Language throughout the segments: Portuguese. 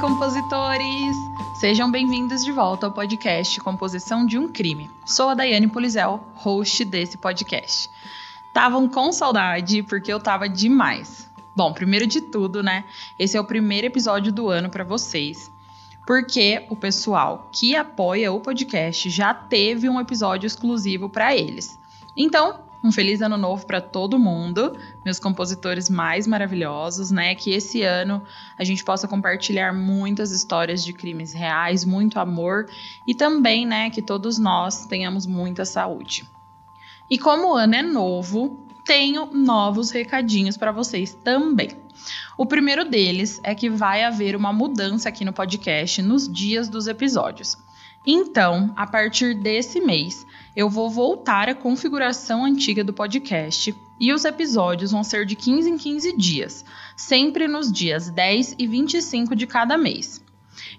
compositores! Sejam bem-vindos de volta ao podcast Composição de um Crime. Sou a Daiane Polizel, host desse podcast. Estavam com saudade porque eu tava demais. Bom, primeiro de tudo, né? Esse é o primeiro episódio do ano para vocês, porque o pessoal que apoia o podcast já teve um episódio exclusivo para eles. Então, um feliz ano novo para todo mundo, meus compositores mais maravilhosos, né? Que esse ano a gente possa compartilhar muitas histórias de crimes reais, muito amor e também, né, que todos nós tenhamos muita saúde. E como o ano é novo, tenho novos recadinhos para vocês também. O primeiro deles é que vai haver uma mudança aqui no podcast nos dias dos episódios. Então, a partir desse mês, eu vou voltar à configuração antiga do podcast e os episódios vão ser de 15 em 15 dias, sempre nos dias 10 e 25 de cada mês.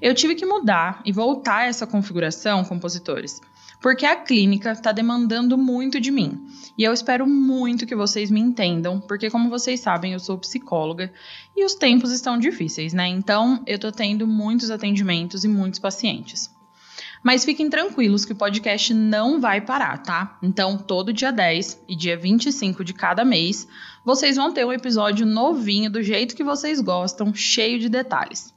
Eu tive que mudar e voltar essa configuração, compositores, porque a clínica está demandando muito de mim. E eu espero muito que vocês me entendam, porque como vocês sabem, eu sou psicóloga e os tempos estão difíceis, né? Então, eu tô tendo muitos atendimentos e muitos pacientes. Mas fiquem tranquilos que o podcast não vai parar, tá? Então, todo dia 10 e dia 25 de cada mês, vocês vão ter um episódio novinho do jeito que vocês gostam, cheio de detalhes.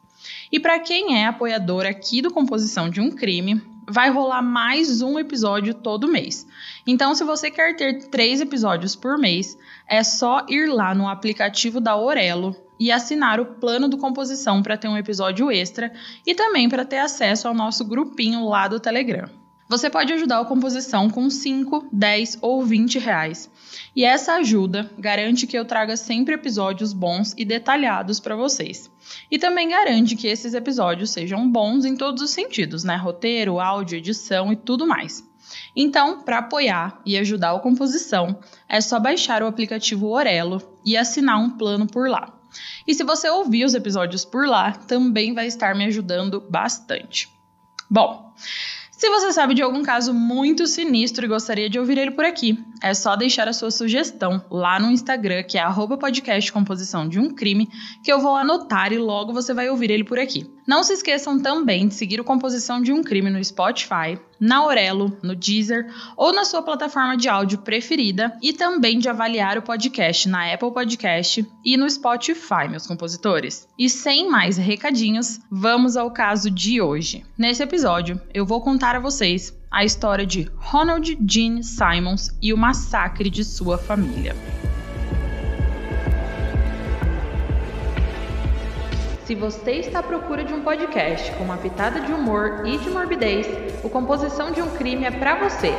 E para quem é apoiador aqui do Composição de um Crime, vai rolar mais um episódio todo mês. Então, se você quer ter três episódios por mês, é só ir lá no aplicativo da Orelo e assinar o plano do composição para ter um episódio extra e também para ter acesso ao nosso grupinho lá do Telegram. Você pode ajudar a composição com 5, 10 ou 20 reais. E essa ajuda garante que eu traga sempre episódios bons e detalhados para vocês. E também garante que esses episódios sejam bons em todos os sentidos, né? Roteiro, áudio, edição e tudo mais. Então, para apoiar e ajudar a composição, é só baixar o aplicativo Orelo e assinar um plano por lá. E se você ouvir os episódios por lá, também vai estar me ajudando bastante. Bom, se você sabe de algum caso muito sinistro e gostaria de ouvir ele por aqui, é só deixar a sua sugestão lá no Instagram, que é @podcastcomposição de um crime, que eu vou anotar e logo você vai ouvir ele por aqui. Não se esqueçam também de seguir o Composição de um Crime no Spotify, na Aurelo, no Deezer ou na sua plataforma de áudio preferida e também de avaliar o podcast na Apple Podcast e no Spotify, meus compositores. E sem mais recadinhos, vamos ao caso de hoje. Nesse episódio, eu vou contar a vocês a história de Ronald Gene Simons e o massacre de sua família. Se você está à procura de um podcast com uma pitada de humor e de morbidez, o Composição de um Crime é para você.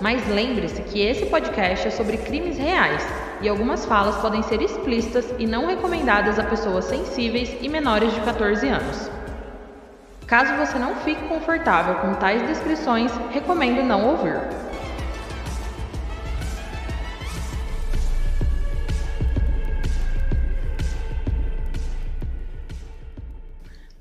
Mas lembre-se que esse podcast é sobre crimes reais e algumas falas podem ser explícitas e não recomendadas a pessoas sensíveis e menores de 14 anos. Caso você não fique confortável com tais descrições, recomendo não ouvir.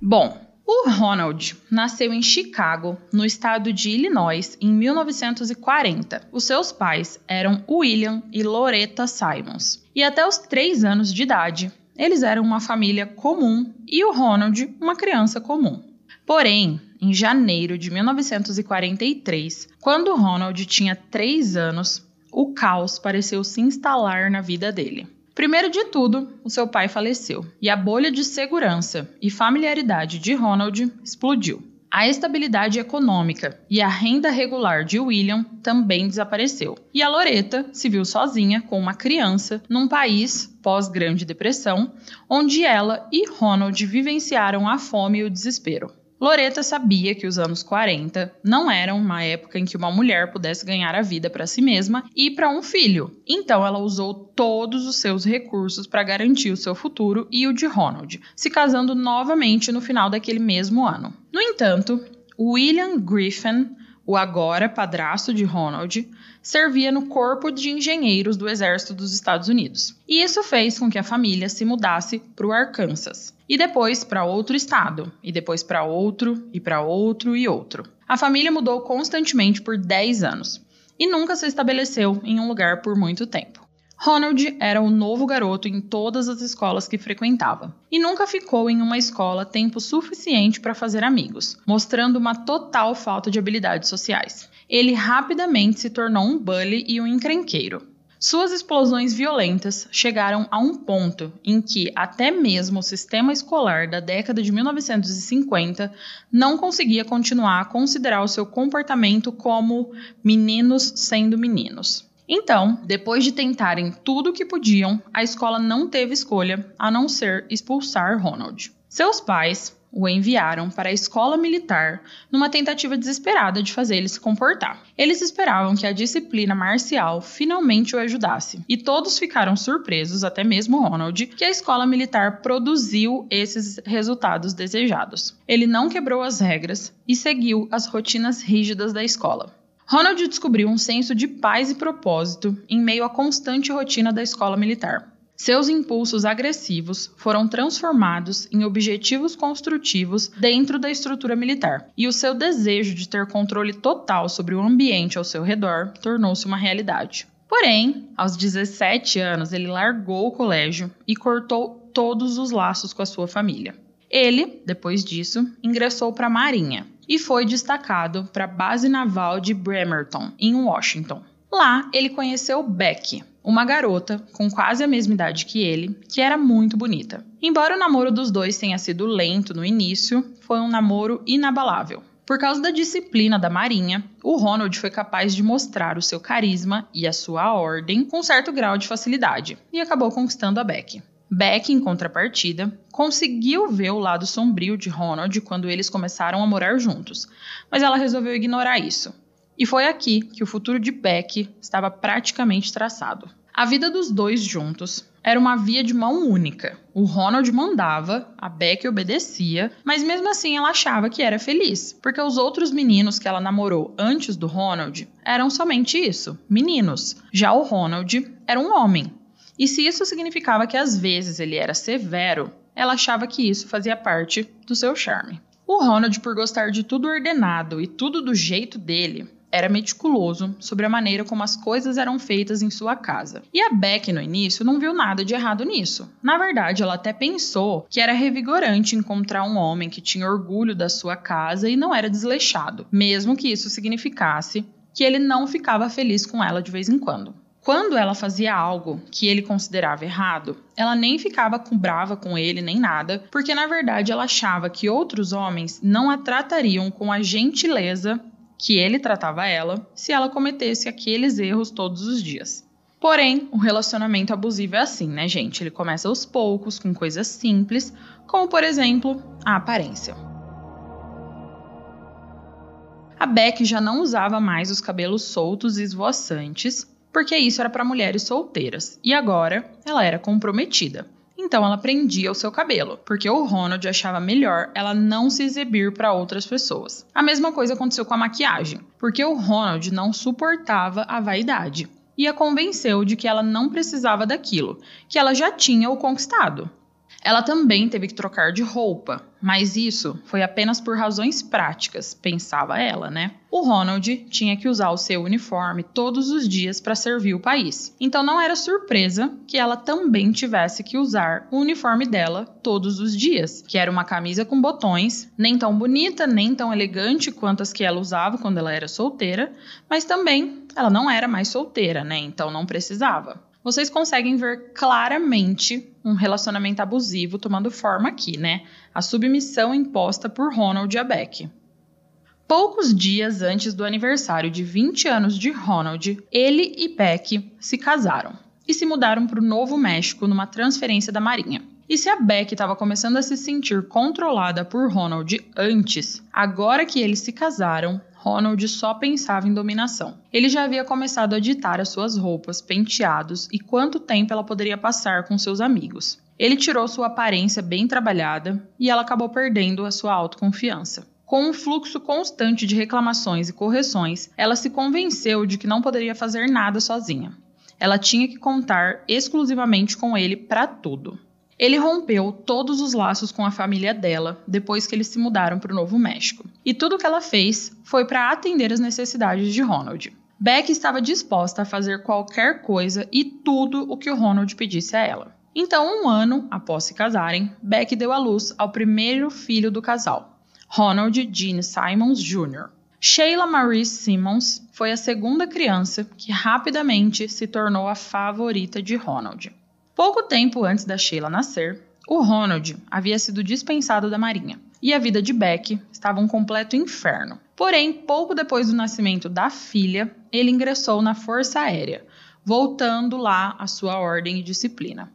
Bom, o Ronald nasceu em Chicago, no estado de Illinois, em 1940. Os seus pais eram William e Loretta Simons. E até os 3 anos de idade, eles eram uma família comum e o Ronald uma criança comum. Porém, em janeiro de 1943, quando Ronald tinha 3 anos, o caos pareceu se instalar na vida dele. Primeiro de tudo, o seu pai faleceu e a bolha de segurança e familiaridade de Ronald explodiu. A estabilidade econômica e a renda regular de William também desapareceu. E a Loreta se viu sozinha com uma criança num país pós-Grande Depressão, onde ela e Ronald vivenciaram a fome e o desespero. Loreta sabia que os anos 40 não eram uma época em que uma mulher pudesse ganhar a vida para si mesma e para um filho. Então ela usou todos os seus recursos para garantir o seu futuro e o de Ronald, se casando novamente no final daquele mesmo ano. No entanto, William Griffin, o agora padrasto de Ronald, servia no Corpo de Engenheiros do Exército dos Estados Unidos. E isso fez com que a família se mudasse para o Arkansas, e depois para outro estado, e depois para outro, e para outro e outro. A família mudou constantemente por 10 anos e nunca se estabeleceu em um lugar por muito tempo. Ronald era o novo garoto em todas as escolas que frequentava e nunca ficou em uma escola tempo suficiente para fazer amigos, mostrando uma total falta de habilidades sociais. Ele rapidamente se tornou um bully e um encrenqueiro. Suas explosões violentas chegaram a um ponto em que até mesmo o sistema escolar da década de 1950 não conseguia continuar a considerar o seu comportamento como meninos sendo meninos. Então, depois de tentarem tudo o que podiam, a escola não teve escolha a não ser expulsar Ronald. Seus pais, o enviaram para a escola militar numa tentativa desesperada de fazer ele se comportar. Eles esperavam que a disciplina marcial finalmente o ajudasse, e todos ficaram surpresos, até mesmo Ronald, que a escola militar produziu esses resultados desejados. Ele não quebrou as regras e seguiu as rotinas rígidas da escola. Ronald descobriu um senso de paz e propósito em meio à constante rotina da escola militar. Seus impulsos agressivos foram transformados em objetivos construtivos dentro da estrutura militar, e o seu desejo de ter controle total sobre o ambiente ao seu redor tornou-se uma realidade. Porém, aos 17 anos, ele largou o colégio e cortou todos os laços com a sua família. Ele, depois disso, ingressou para a Marinha e foi destacado para a base naval de Bremerton, em Washington. Lá, ele conheceu Beck, uma garota com quase a mesma idade que ele, que era muito bonita. Embora o namoro dos dois tenha sido lento no início, foi um namoro inabalável. Por causa da disciplina da Marinha, o Ronald foi capaz de mostrar o seu carisma e a sua ordem com certo grau de facilidade e acabou conquistando a Beck. Beck, em contrapartida, conseguiu ver o lado sombrio de Ronald quando eles começaram a morar juntos, mas ela resolveu ignorar isso. E foi aqui que o futuro de Beck estava praticamente traçado. A vida dos dois juntos era uma via de mão única. O Ronald mandava, a Beck obedecia, mas mesmo assim ela achava que era feliz, porque os outros meninos que ela namorou antes do Ronald eram somente isso, meninos. Já o Ronald era um homem. E se isso significava que às vezes ele era severo, ela achava que isso fazia parte do seu charme. O Ronald, por gostar de tudo ordenado e tudo do jeito dele, era meticuloso sobre a maneira como as coisas eram feitas em sua casa. E a Beck, no início, não viu nada de errado nisso. Na verdade, ela até pensou que era revigorante encontrar um homem que tinha orgulho da sua casa e não era desleixado, mesmo que isso significasse que ele não ficava feliz com ela de vez em quando. Quando ela fazia algo que ele considerava errado, ela nem ficava com brava com ele nem nada, porque na verdade ela achava que outros homens não a tratariam com a gentileza que ele tratava ela se ela cometesse aqueles erros todos os dias. Porém, o relacionamento abusivo é assim, né, gente? Ele começa aos poucos, com coisas simples, como por exemplo, a aparência. A Beck já não usava mais os cabelos soltos e esvoaçantes, porque isso era para mulheres solteiras, e agora ela era comprometida. Então ela prendia o seu cabelo, porque o Ronald achava melhor ela não se exibir para outras pessoas. A mesma coisa aconteceu com a maquiagem, porque o Ronald não suportava a vaidade e a convenceu de que ela não precisava daquilo, que ela já tinha o conquistado. Ela também teve que trocar de roupa, mas isso foi apenas por razões práticas, pensava ela, né? O Ronald tinha que usar o seu uniforme todos os dias para servir o país. Então não era surpresa que ela também tivesse que usar o uniforme dela todos os dias, que era uma camisa com botões, nem tão bonita, nem tão elegante quanto as que ela usava quando ela era solteira, mas também ela não era mais solteira, né? Então não precisava vocês conseguem ver claramente um relacionamento abusivo tomando forma aqui, né? A submissão imposta por Ronald a Beck. Poucos dias antes do aniversário de 20 anos de Ronald, ele e Beck se casaram e se mudaram para o Novo México numa transferência da Marinha. E se a Beck estava começando a se sentir controlada por Ronald antes, agora que eles se casaram, Ronald só pensava em dominação. Ele já havia começado a ditar as suas roupas, penteados e quanto tempo ela poderia passar com seus amigos. Ele tirou sua aparência bem trabalhada e ela acabou perdendo a sua autoconfiança. Com um fluxo constante de reclamações e correções, ela se convenceu de que não poderia fazer nada sozinha. Ela tinha que contar exclusivamente com ele para tudo. Ele rompeu todos os laços com a família dela depois que eles se mudaram para o Novo México. E tudo o que ela fez foi para atender as necessidades de Ronald. Beck estava disposta a fazer qualquer coisa e tudo o que o Ronald pedisse a ela. Então, um ano após se casarem, Beck deu à luz ao primeiro filho do casal, Ronald Gene Simons Jr. Sheila Marie Simmons foi a segunda criança que rapidamente se tornou a favorita de Ronald. Pouco tempo antes da Sheila nascer, o Ronald havia sido dispensado da Marinha e a vida de Beck estava um completo inferno. Porém, pouco depois do nascimento da filha, ele ingressou na Força Aérea, voltando lá à sua ordem e disciplina.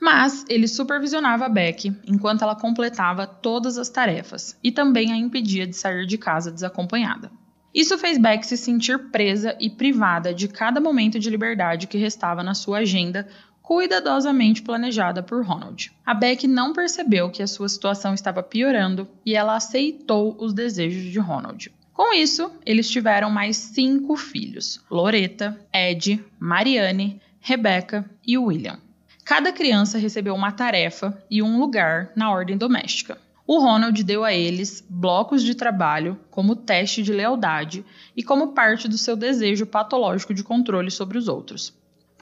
Mas ele supervisionava Beck enquanto ela completava todas as tarefas e também a impedia de sair de casa desacompanhada. Isso fez Beck se sentir presa e privada de cada momento de liberdade que restava na sua agenda cuidadosamente planejada por Ronald. A Beck não percebeu que a sua situação estava piorando e ela aceitou os desejos de Ronald. Com isso, eles tiveram mais cinco filhos: Loreta, Ed, Marianne, Rebecca e William. Cada criança recebeu uma tarefa e um lugar na ordem doméstica. O Ronald deu a eles blocos de trabalho como teste de lealdade e como parte do seu desejo patológico de controle sobre os outros.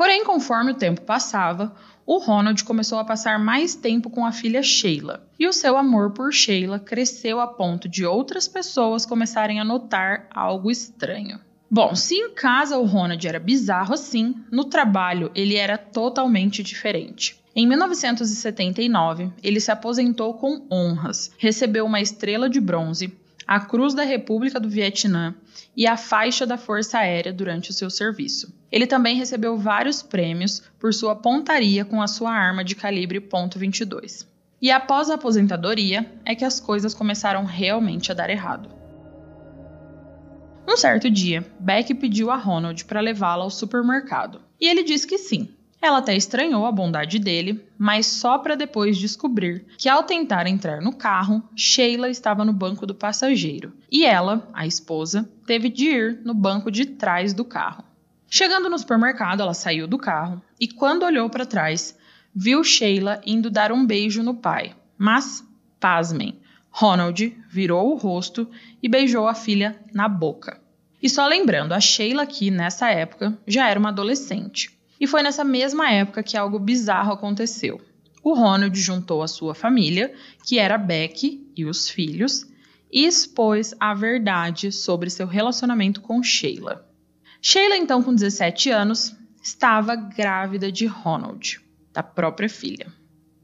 Porém, conforme o tempo passava, o Ronald começou a passar mais tempo com a filha Sheila, e o seu amor por Sheila cresceu a ponto de outras pessoas começarem a notar algo estranho. Bom, se em casa o Ronald era bizarro assim, no trabalho ele era totalmente diferente. Em 1979, ele se aposentou com honras, recebeu uma estrela de bronze, a Cruz da República do Vietnã e a faixa da Força Aérea durante o seu serviço. Ele também recebeu vários prêmios por sua pontaria com a sua arma de calibre .22. E após a aposentadoria é que as coisas começaram realmente a dar errado. Um certo dia, Beck pediu a Ronald para levá-la ao supermercado. E ele disse que sim. Ela até estranhou a bondade dele, mas só para depois descobrir que ao tentar entrar no carro, Sheila estava no banco do passageiro e ela, a esposa, teve de ir no banco de trás do carro. Chegando no supermercado, ela saiu do carro e quando olhou para trás, viu Sheila indo dar um beijo no pai. Mas, pasmem, Ronald virou o rosto e beijou a filha na boca. E só lembrando, a Sheila aqui, nessa época, já era uma adolescente. E foi nessa mesma época que algo bizarro aconteceu. O Ronald juntou a sua família, que era Beck e os filhos, e expôs a verdade sobre seu relacionamento com Sheila. Sheila, então com 17 anos, estava grávida de Ronald, da própria filha.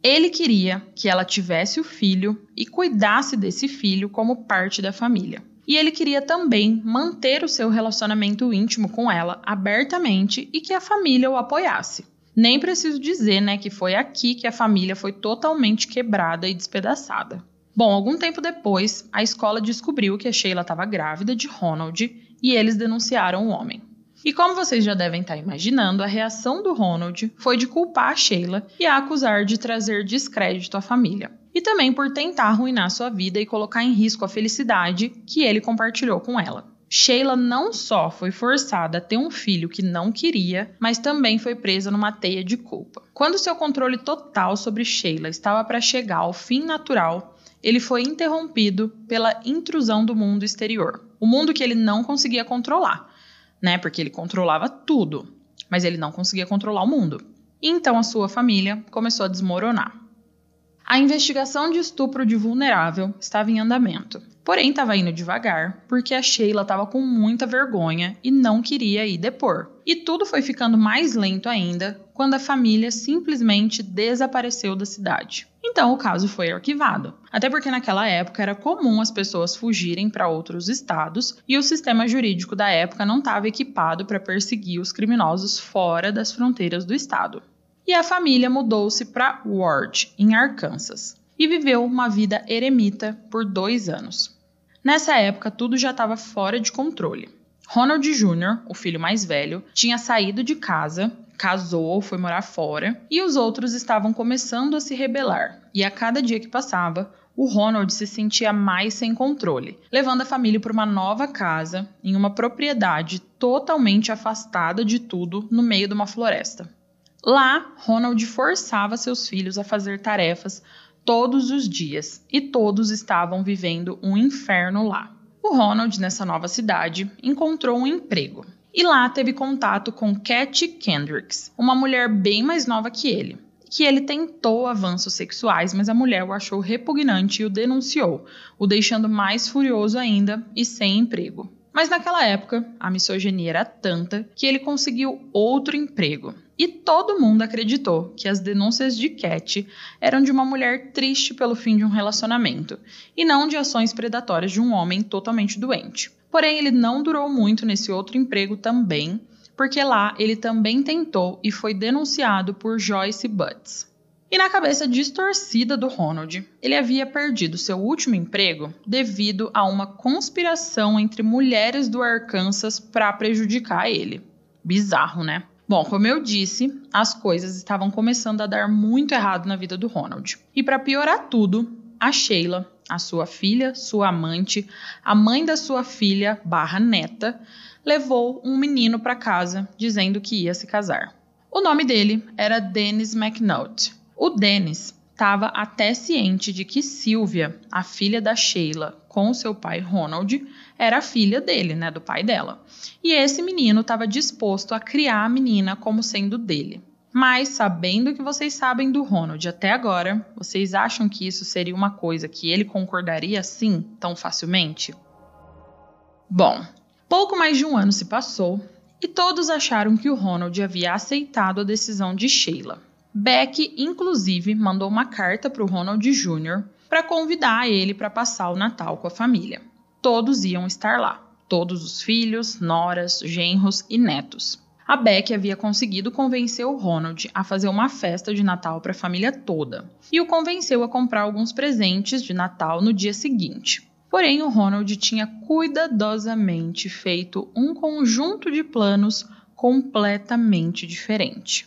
Ele queria que ela tivesse o filho e cuidasse desse filho como parte da família. E ele queria também manter o seu relacionamento íntimo com ela abertamente e que a família o apoiasse. Nem preciso dizer, né, que foi aqui que a família foi totalmente quebrada e despedaçada. Bom, algum tempo depois, a escola descobriu que a Sheila estava grávida de Ronald e eles denunciaram o homem. E como vocês já devem estar imaginando, a reação do Ronald foi de culpar a Sheila e a acusar de trazer descrédito à família. E também por tentar arruinar sua vida e colocar em risco a felicidade que ele compartilhou com ela. Sheila não só foi forçada a ter um filho que não queria, mas também foi presa numa teia de culpa. Quando seu controle total sobre Sheila estava para chegar ao fim natural, ele foi interrompido pela intrusão do mundo exterior, o mundo que ele não conseguia controlar, né? Porque ele controlava tudo, mas ele não conseguia controlar o mundo. Então a sua família começou a desmoronar. A investigação de estupro de vulnerável estava em andamento, porém estava indo devagar porque a Sheila estava com muita vergonha e não queria ir depor. E tudo foi ficando mais lento ainda quando a família simplesmente desapareceu da cidade. Então o caso foi arquivado, até porque naquela época era comum as pessoas fugirem para outros estados e o sistema jurídico da época não estava equipado para perseguir os criminosos fora das fronteiras do estado e a família mudou-se para Ward, em Arkansas, e viveu uma vida eremita por dois anos. Nessa época, tudo já estava fora de controle. Ronald Jr., o filho mais velho, tinha saído de casa, casou, foi morar fora, e os outros estavam começando a se rebelar. E a cada dia que passava, o Ronald se sentia mais sem controle, levando a família para uma nova casa, em uma propriedade totalmente afastada de tudo, no meio de uma floresta. Lá, Ronald forçava seus filhos a fazer tarefas todos os dias e todos estavam vivendo um inferno lá. O Ronald, nessa nova cidade, encontrou um emprego E lá teve contato com Cat Kendricks, uma mulher bem mais nova que ele. Que ele tentou avanços sexuais, mas a mulher o achou repugnante e o denunciou, o deixando mais furioso ainda e sem emprego. Mas naquela época, a misoginia era tanta que ele conseguiu outro emprego. E todo mundo acreditou que as denúncias de Cat eram de uma mulher triste pelo fim de um relacionamento, e não de ações predatórias de um homem totalmente doente. Porém, ele não durou muito nesse outro emprego também, porque lá ele também tentou e foi denunciado por Joyce Butts. E na cabeça distorcida do Ronald, ele havia perdido seu último emprego devido a uma conspiração entre mulheres do Arkansas para prejudicar ele. Bizarro, né? Bom, como eu disse, as coisas estavam começando a dar muito errado na vida do Ronald. E para piorar tudo, a Sheila, a sua filha, sua amante, a mãe da sua filha barra neta, levou um menino para casa dizendo que ia se casar. O nome dele era Dennis McNaught o Dennis estava até ciente de que Sylvia, a filha da Sheila, com seu pai Ronald, era filha dele, né, do pai dela. E esse menino estava disposto a criar a menina como sendo dele. Mas, sabendo que vocês sabem do Ronald até agora, vocês acham que isso seria uma coisa que ele concordaria sim tão facilmente? Bom, pouco mais de um ano se passou e todos acharam que o Ronald havia aceitado a decisão de Sheila. Beck, inclusive, mandou uma carta para o Ronald Jr. para convidar ele para passar o Natal com a família. Todos iam estar lá, todos os filhos, noras, genros e netos. A Beck havia conseguido convencer o Ronald a fazer uma festa de Natal para a família toda e o convenceu a comprar alguns presentes de Natal no dia seguinte. Porém, o Ronald tinha cuidadosamente feito um conjunto de planos completamente diferente.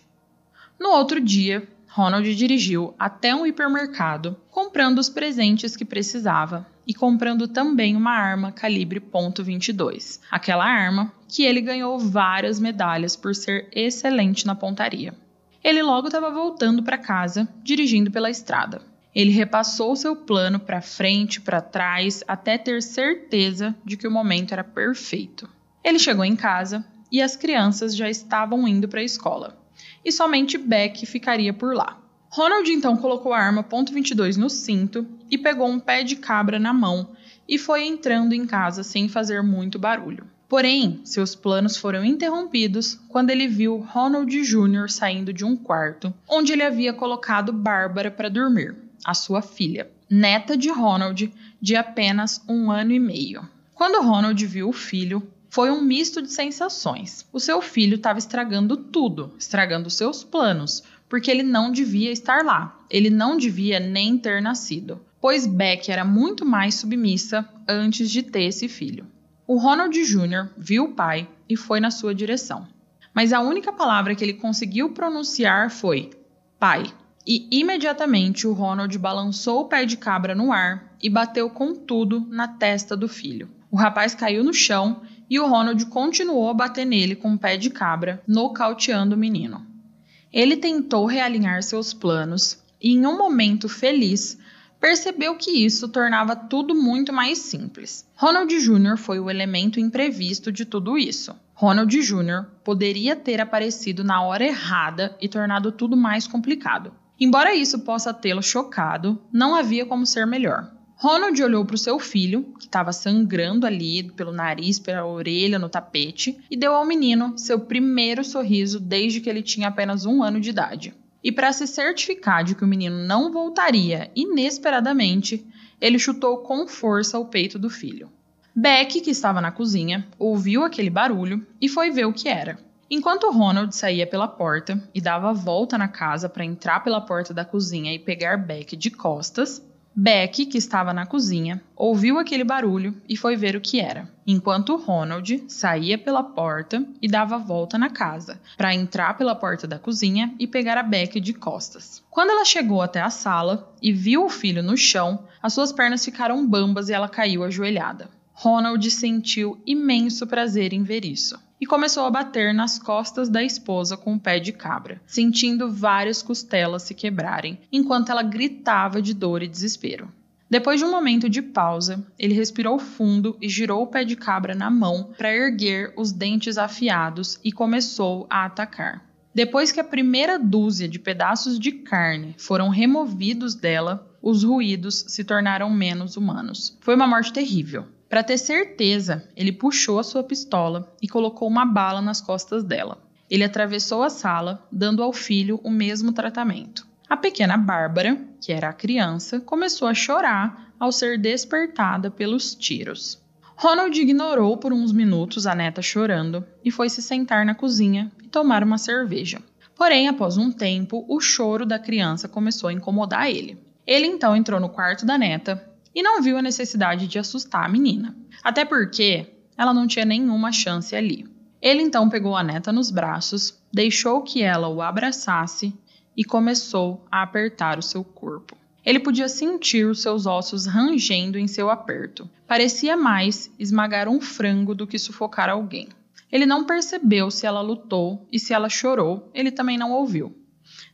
No outro dia, Ronald dirigiu até um hipermercado, comprando os presentes que precisava e comprando também uma arma calibre .22, aquela arma que ele ganhou várias medalhas por ser excelente na pontaria. Ele logo estava voltando para casa, dirigindo pela estrada. Ele repassou seu plano para frente, para trás, até ter certeza de que o momento era perfeito. Ele chegou em casa e as crianças já estavam indo para a escola e somente Beck ficaria por lá. Ronald então colocou a arma .22 no cinto e pegou um pé de cabra na mão e foi entrando em casa sem fazer muito barulho. Porém, seus planos foram interrompidos quando ele viu Ronald Jr. saindo de um quarto onde ele havia colocado Bárbara para dormir, a sua filha, neta de Ronald, de apenas um ano e meio. Quando Ronald viu o filho, foi um misto de sensações. O seu filho estava estragando tudo, estragando seus planos, porque ele não devia estar lá. Ele não devia nem ter nascido, pois Beck era muito mais submissa antes de ter esse filho. O Ronald Jr. viu o pai e foi na sua direção. Mas a única palavra que ele conseguiu pronunciar foi pai. E imediatamente o Ronald balançou o pé de cabra no ar e bateu com tudo na testa do filho. O rapaz caiu no chão e o Ronald continuou a bater nele com um pé de cabra, nocauteando o menino. Ele tentou realinhar seus planos e, em um momento feliz, percebeu que isso tornava tudo muito mais simples. Ronald Jr. foi o elemento imprevisto de tudo isso. Ronald Jr. poderia ter aparecido na hora errada e tornado tudo mais complicado. Embora isso possa tê-lo chocado, não havia como ser melhor. Ronald olhou para o seu filho, que estava sangrando ali pelo nariz, pela orelha, no tapete, e deu ao menino seu primeiro sorriso desde que ele tinha apenas um ano de idade. E para se certificar de que o menino não voltaria inesperadamente, ele chutou com força o peito do filho. Beck, que estava na cozinha, ouviu aquele barulho e foi ver o que era. Enquanto Ronald saía pela porta e dava a volta na casa para entrar pela porta da cozinha e pegar Beck de costas, Beck, que estava na cozinha, ouviu aquele barulho e foi ver o que era, enquanto Ronald saía pela porta e dava volta na casa, para entrar pela porta da cozinha e pegar a Beck de costas. Quando ela chegou até a sala e viu o filho no chão, as suas pernas ficaram bambas e ela caiu ajoelhada. Ronald sentiu imenso prazer em ver isso e começou a bater nas costas da esposa com o pé de cabra, sentindo várias costelas se quebrarem, enquanto ela gritava de dor e desespero. Depois de um momento de pausa, ele respirou fundo e girou o pé de cabra na mão para erguer os dentes afiados e começou a atacar. Depois que a primeira dúzia de pedaços de carne foram removidos dela, os ruídos se tornaram menos humanos. Foi uma morte terrível. Para ter certeza, ele puxou a sua pistola e colocou uma bala nas costas dela. Ele atravessou a sala, dando ao filho o mesmo tratamento. A pequena Bárbara, que era a criança, começou a chorar ao ser despertada pelos tiros. Ronald ignorou por uns minutos a neta chorando e foi se sentar na cozinha e tomar uma cerveja. Porém, após um tempo, o choro da criança começou a incomodar ele. Ele então entrou no quarto da neta e não viu a necessidade de assustar a menina, até porque ela não tinha nenhuma chance ali. Ele então pegou a neta nos braços, deixou que ela o abraçasse e começou a apertar o seu corpo. Ele podia sentir os seus ossos rangendo em seu aperto. Parecia mais esmagar um frango do que sufocar alguém. Ele não percebeu se ela lutou e se ela chorou, ele também não ouviu.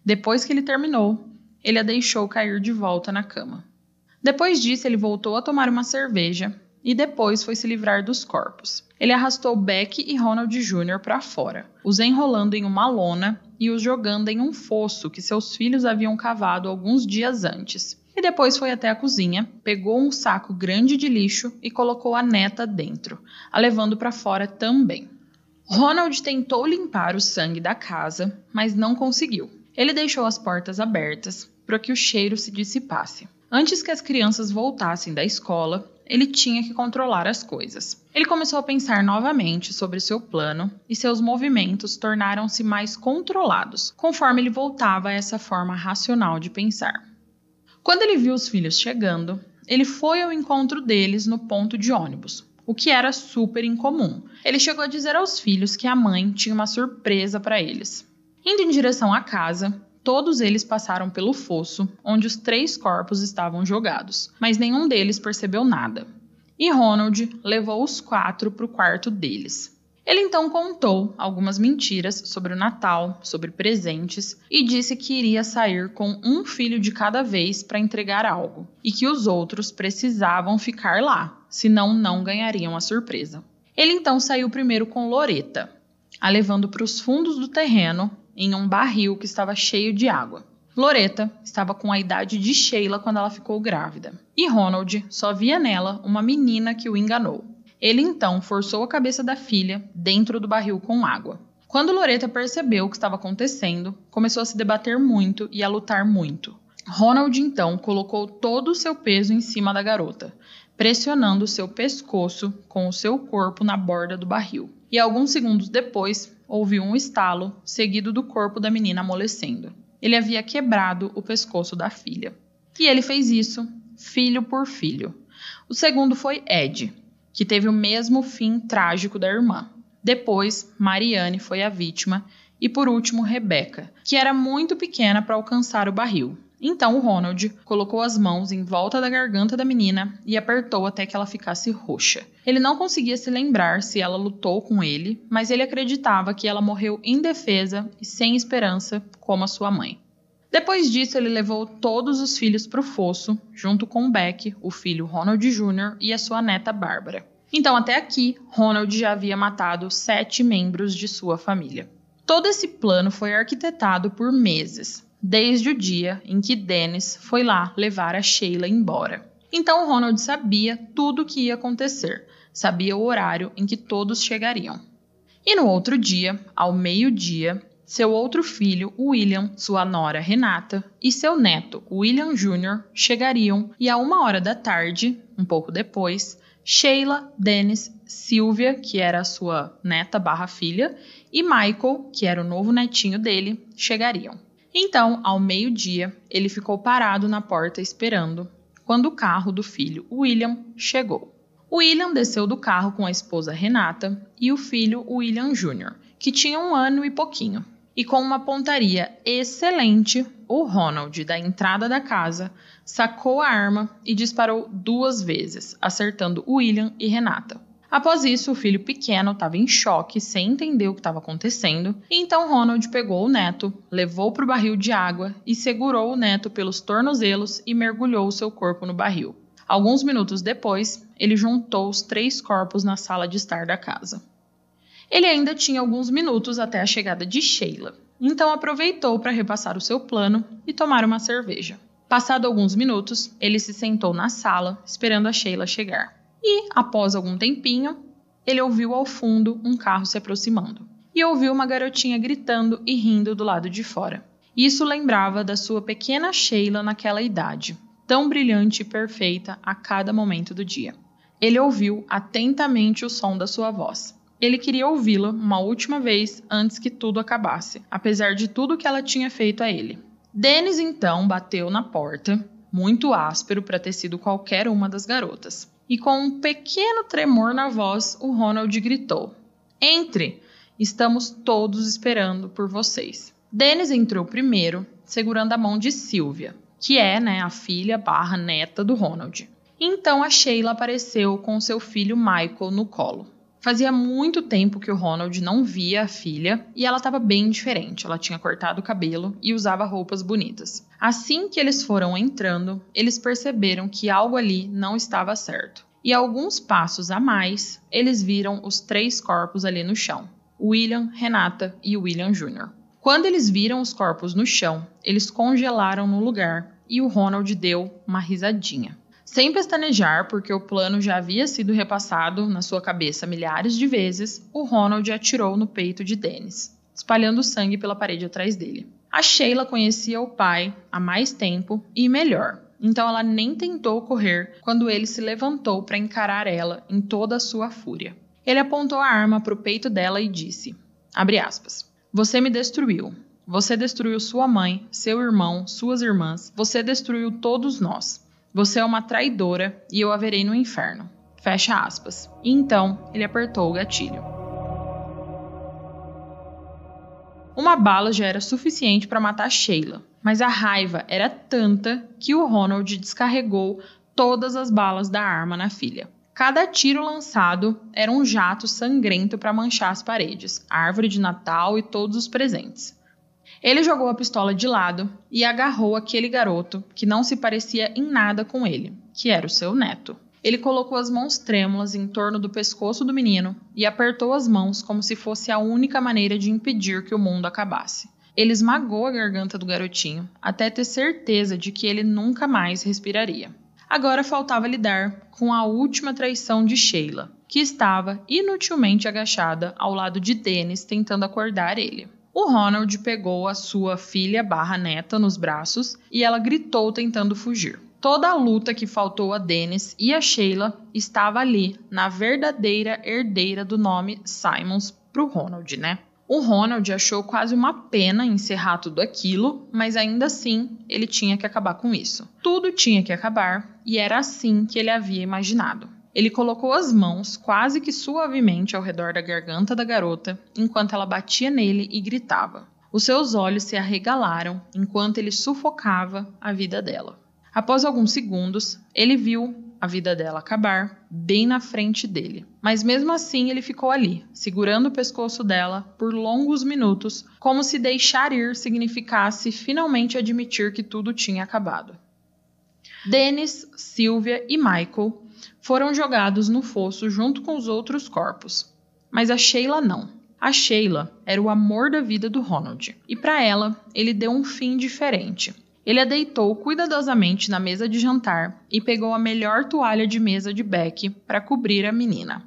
Depois que ele terminou, ele a deixou cair de volta na cama. Depois disso, ele voltou a tomar uma cerveja e depois foi se livrar dos corpos. Ele arrastou Beck e Ronald Jr. para fora, os enrolando em uma lona e os jogando em um fosso que seus filhos haviam cavado alguns dias antes. E depois foi até a cozinha, pegou um saco grande de lixo e colocou a neta dentro, a levando para fora também. Ronald tentou limpar o sangue da casa, mas não conseguiu. Ele deixou as portas abertas para que o cheiro se dissipasse. Antes que as crianças voltassem da escola, ele tinha que controlar as coisas. Ele começou a pensar novamente sobre seu plano e seus movimentos tornaram-se mais controlados conforme ele voltava a essa forma racional de pensar. Quando ele viu os filhos chegando, ele foi ao encontro deles no ponto de ônibus, o que era super incomum. Ele chegou a dizer aos filhos que a mãe tinha uma surpresa para eles. Indo em direção à casa, Todos eles passaram pelo fosso, onde os três corpos estavam jogados, mas nenhum deles percebeu nada. E Ronald levou os quatro para o quarto deles. Ele então contou algumas mentiras sobre o Natal, sobre presentes e disse que iria sair com um filho de cada vez para entregar algo e que os outros precisavam ficar lá, senão não ganhariam a surpresa. Ele então saiu primeiro com Loreta, a levando para os fundos do terreno em um barril que estava cheio de água. Loreta estava com a idade de Sheila quando ela ficou grávida, e Ronald só via nela uma menina que o enganou. Ele então forçou a cabeça da filha dentro do barril com água. Quando Loreta percebeu o que estava acontecendo, começou a se debater muito e a lutar muito. Ronald então colocou todo o seu peso em cima da garota, pressionando seu pescoço com o seu corpo na borda do barril. E alguns segundos depois, ouviu um estalo, seguido do corpo da menina amolecendo. Ele havia quebrado o pescoço da filha. E ele fez isso, filho por filho. O segundo foi Ed, que teve o mesmo fim trágico da irmã. Depois, Mariane foi a vítima. E por último, Rebecca, que era muito pequena para alcançar o barril. Então Ronald colocou as mãos em volta da garganta da menina e apertou até que ela ficasse roxa. Ele não conseguia se lembrar se ela lutou com ele, mas ele acreditava que ela morreu indefesa e sem esperança, como a sua mãe. Depois disso, ele levou todos os filhos para o fosso, junto com Beck, o filho Ronald Jr. e a sua neta Bárbara. Então, até aqui, Ronald já havia matado sete membros de sua família. Todo esse plano foi arquitetado por meses, desde o dia em que Dennis foi lá levar a Sheila embora. Então Ronald sabia tudo o que ia acontecer, sabia o horário em que todos chegariam. E no outro dia, ao meio-dia, seu outro filho, William, sua nora Renata e seu neto, William Jr., chegariam e a uma hora da tarde, um pouco depois, Sheila, Dennis, Sylvia, que era sua neta barra filha, e Michael, que era o novo netinho dele, chegariam. Então, ao meio-dia, ele ficou parado na porta esperando, quando o carro do filho William chegou. William desceu do carro com a esposa Renata e o filho William Jr., que tinha um ano e pouquinho. E com uma pontaria excelente, o Ronald, da entrada da casa, sacou a arma e disparou duas vezes, acertando William e Renata. Após isso, o filho pequeno estava em choque, sem entender o que estava acontecendo, então Ronald pegou o neto, levou para o barril de água e segurou o neto pelos tornozelos e mergulhou seu corpo no barril. Alguns minutos depois, ele juntou os três corpos na sala de estar da casa. Ele ainda tinha alguns minutos até a chegada de Sheila, então aproveitou para repassar o seu plano e tomar uma cerveja. Passado alguns minutos, ele se sentou na sala, esperando a Sheila chegar. E, após algum tempinho, ele ouviu ao fundo um carro se aproximando. E ouviu uma garotinha gritando e rindo do lado de fora. Isso lembrava da sua pequena Sheila naquela idade, tão brilhante e perfeita a cada momento do dia. Ele ouviu atentamente o som da sua voz. Ele queria ouvi-la uma última vez antes que tudo acabasse, apesar de tudo que ela tinha feito a ele. Dennis então bateu na porta, muito áspero para ter sido qualquer uma das garotas. E com um pequeno tremor na voz, o Ronald gritou: Entre! Estamos todos esperando por vocês. Dennis entrou primeiro, segurando a mão de Sylvia, que é né, a filha barra neta do Ronald. Então a Sheila apareceu com seu filho Michael no colo. Fazia muito tempo que o Ronald não via a filha e ela estava bem diferente. Ela tinha cortado o cabelo e usava roupas bonitas. Assim que eles foram entrando, eles perceberam que algo ali não estava certo. E alguns passos a mais, eles viram os três corpos ali no chão: William, Renata e William Jr. Quando eles viram os corpos no chão, eles congelaram no lugar e o Ronald deu uma risadinha. Sem pestanejar, porque o plano já havia sido repassado na sua cabeça milhares de vezes, o Ronald atirou no peito de Dennis, espalhando sangue pela parede atrás dele. A Sheila conhecia o pai há mais tempo e melhor, então ela nem tentou correr quando ele se levantou para encarar ela em toda a sua fúria. Ele apontou a arma para o peito dela e disse: aspas, Você me destruiu. Você destruiu sua mãe, seu irmão, suas irmãs. Você destruiu todos nós. Você é uma traidora e eu a verei no inferno. Fecha aspas. E então ele apertou o gatilho. Uma bala já era suficiente para matar Sheila, mas a raiva era tanta que o Ronald descarregou todas as balas da arma na filha. Cada tiro lançado era um jato sangrento para manchar as paredes, a árvore de Natal e todos os presentes. Ele jogou a pistola de lado e agarrou aquele garoto que não se parecia em nada com ele, que era o seu neto. Ele colocou as mãos trêmulas em torno do pescoço do menino e apertou as mãos como se fosse a única maneira de impedir que o mundo acabasse. Ele esmagou a garganta do garotinho até ter certeza de que ele nunca mais respiraria. Agora faltava lidar com a última traição de Sheila, que estava inutilmente agachada ao lado de Dennis tentando acordar ele. O Ronald pegou a sua filha barra neta nos braços e ela gritou tentando fugir. Toda a luta que faltou a Dennis e a Sheila estava ali, na verdadeira herdeira do nome Simons pro Ronald, né? O Ronald achou quase uma pena encerrar tudo aquilo, mas ainda assim ele tinha que acabar com isso. Tudo tinha que acabar e era assim que ele havia imaginado. Ele colocou as mãos quase que suavemente ao redor da garganta da garota enquanto ela batia nele e gritava. Os seus olhos se arregalaram enquanto ele sufocava a vida dela. Após alguns segundos, ele viu a vida dela acabar bem na frente dele. Mas mesmo assim, ele ficou ali, segurando o pescoço dela por longos minutos, como se deixar ir significasse finalmente admitir que tudo tinha acabado. Dennis, Sylvia e Michael foram jogados no fosso junto com os outros corpos. Mas a Sheila não. A Sheila era o amor da vida do Ronald, e para ela ele deu um fim diferente. Ele a deitou cuidadosamente na mesa de jantar e pegou a melhor toalha de mesa de Beck para cobrir a menina.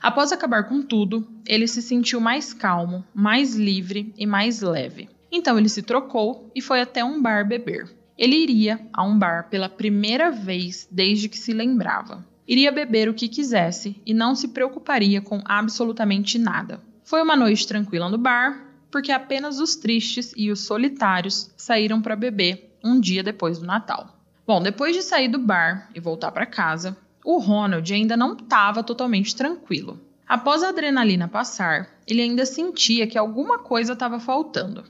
Após acabar com tudo, ele se sentiu mais calmo, mais livre e mais leve. Então ele se trocou e foi até um bar beber. Ele iria a um bar pela primeira vez desde que se lembrava. Iria beber o que quisesse e não se preocuparia com absolutamente nada. Foi uma noite tranquila no bar, porque apenas os tristes e os solitários saíram para beber um dia depois do Natal. Bom, depois de sair do bar e voltar para casa, o Ronald ainda não estava totalmente tranquilo. Após a adrenalina passar, ele ainda sentia que alguma coisa estava faltando.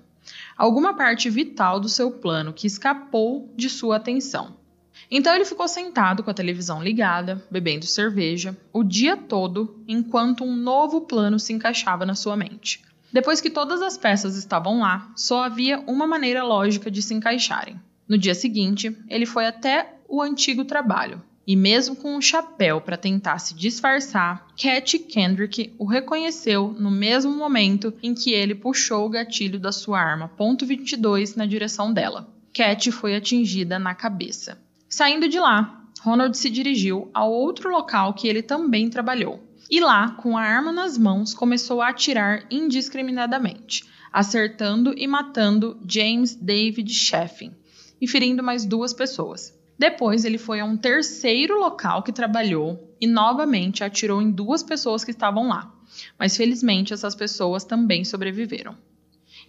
Alguma parte vital do seu plano que escapou de sua atenção. Então ele ficou sentado com a televisão ligada, bebendo cerveja, o dia todo, enquanto um novo plano se encaixava na sua mente. Depois que todas as peças estavam lá, só havia uma maneira lógica de se encaixarem. No dia seguinte, ele foi até o antigo trabalho, E mesmo com o chapéu para tentar se disfarçar, Cat Kendrick o reconheceu no mesmo momento em que ele puxou o gatilho da sua arma .22 na direção dela. Cat foi atingida na cabeça. Saindo de lá, Ronald se dirigiu ao outro local que ele também trabalhou. E lá, com a arma nas mãos, começou a atirar indiscriminadamente, acertando e matando James David Sheffin e ferindo mais duas pessoas. Depois, ele foi a um terceiro local que trabalhou e novamente atirou em duas pessoas que estavam lá. Mas felizmente, essas pessoas também sobreviveram.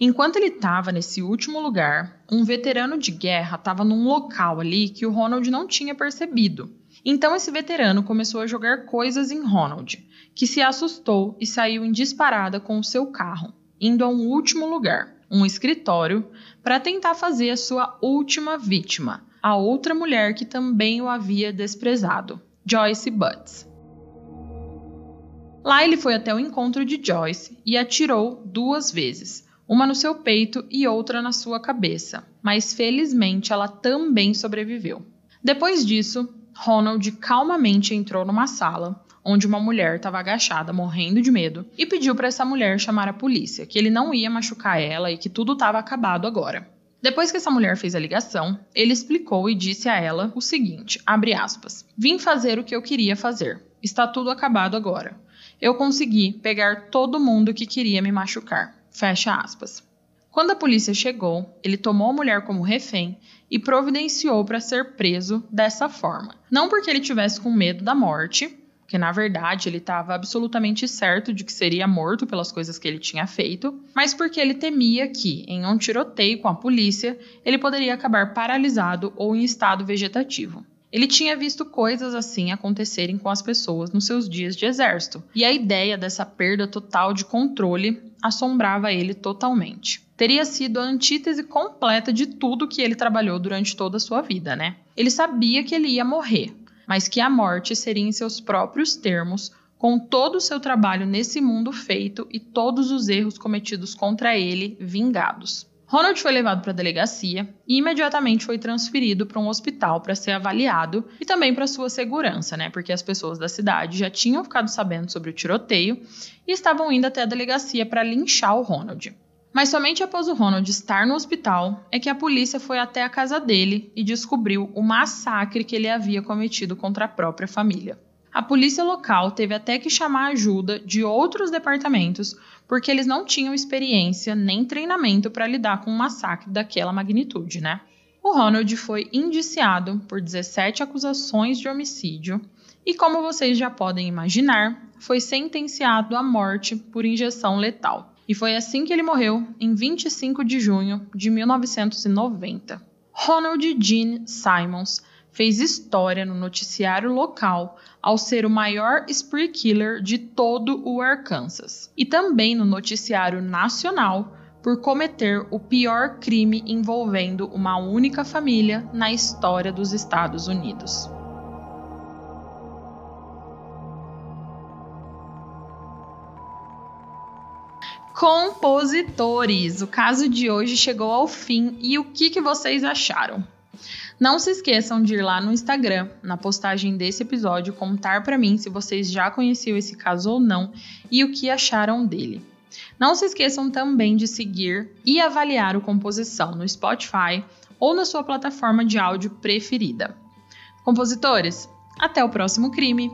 Enquanto ele estava nesse último lugar, um veterano de guerra estava num local ali que o Ronald não tinha percebido. Então esse veterano começou a jogar coisas em Ronald, que se assustou e saiu em disparada com o seu carro, indo a um último lugar, um escritório, para tentar fazer a sua última vítima, a outra mulher que também o havia desprezado, Joyce Butts. Lá ele foi até o encontro de Joyce e atirou duas vezes, uma no seu peito e outra na sua cabeça, mas felizmente ela também sobreviveu. Depois disso, Ronald calmamente entrou numa sala onde uma mulher estava agachada, morrendo de medo, e pediu para essa mulher chamar a polícia, que ele não ia machucar ela e que tudo estava acabado agora. Depois que essa mulher fez a ligação, ele explicou e disse a ela o seguinte, aspas, Vim fazer o que eu queria fazer. Está tudo acabado agora. Eu consegui pegar todo mundo que queria me machucar. Fecha aspas. Quando a polícia chegou, ele tomou a mulher como refém e providenciou para ser preso dessa forma. Não porque ele tivesse com medo da morte, porque na verdade ele estava absolutamente certo de que seria morto pelas coisas que ele tinha feito, mas porque ele temia que, em um tiroteio com a polícia, ele poderia acabar paralisado ou em estado vegetativo. Ele tinha visto coisas assim acontecerem com as pessoas nos seus dias de exército, e a ideia dessa perda total de controle assombrava ele totalmente. Teria sido a antítese completa de tudo que ele trabalhou durante toda a sua vida, né? Ele sabia que ele ia morrer, mas que a morte seria em seus próprios termos, com todo o seu trabalho nesse mundo feito e todos os erros cometidos contra ele vingados. Ronald foi levado para a delegacia e imediatamente foi transferido para um hospital para ser avaliado e também para sua segurança, né? Porque as pessoas da cidade já tinham ficado sabendo sobre o tiroteio e estavam indo até a delegacia para linchar o Ronald. Mas somente após o Ronald estar no hospital é que a polícia foi até a casa dele e descobriu o massacre que ele havia cometido contra a própria família. A polícia local teve até que chamar ajuda de outros departamentos porque eles não tinham experiência nem treinamento para lidar com um massacre daquela magnitude, né? O Ronald foi indiciado por 17 acusações de homicídio e, como vocês já podem imaginar, foi sentenciado à morte por injeção letal. E foi assim que ele morreu, em 25 de junho de 1990. Ronald Gene Simons fez história no noticiário local ao ser o maior spree killer de todo o Arkansas, e também no noticiário nacional por cometer o pior crime envolvendo uma única família na história dos Estados Unidos. Compositores, o caso de hoje chegou ao fim e o que, que vocês acharam? Não se esqueçam de ir lá no Instagram, na postagem desse episódio, contar para mim se vocês já conheciam esse caso ou não e o que acharam dele. Não se esqueçam também de seguir e avaliar o Composição no Spotify ou na sua plataforma de áudio preferida. Compositores, até o próximo crime!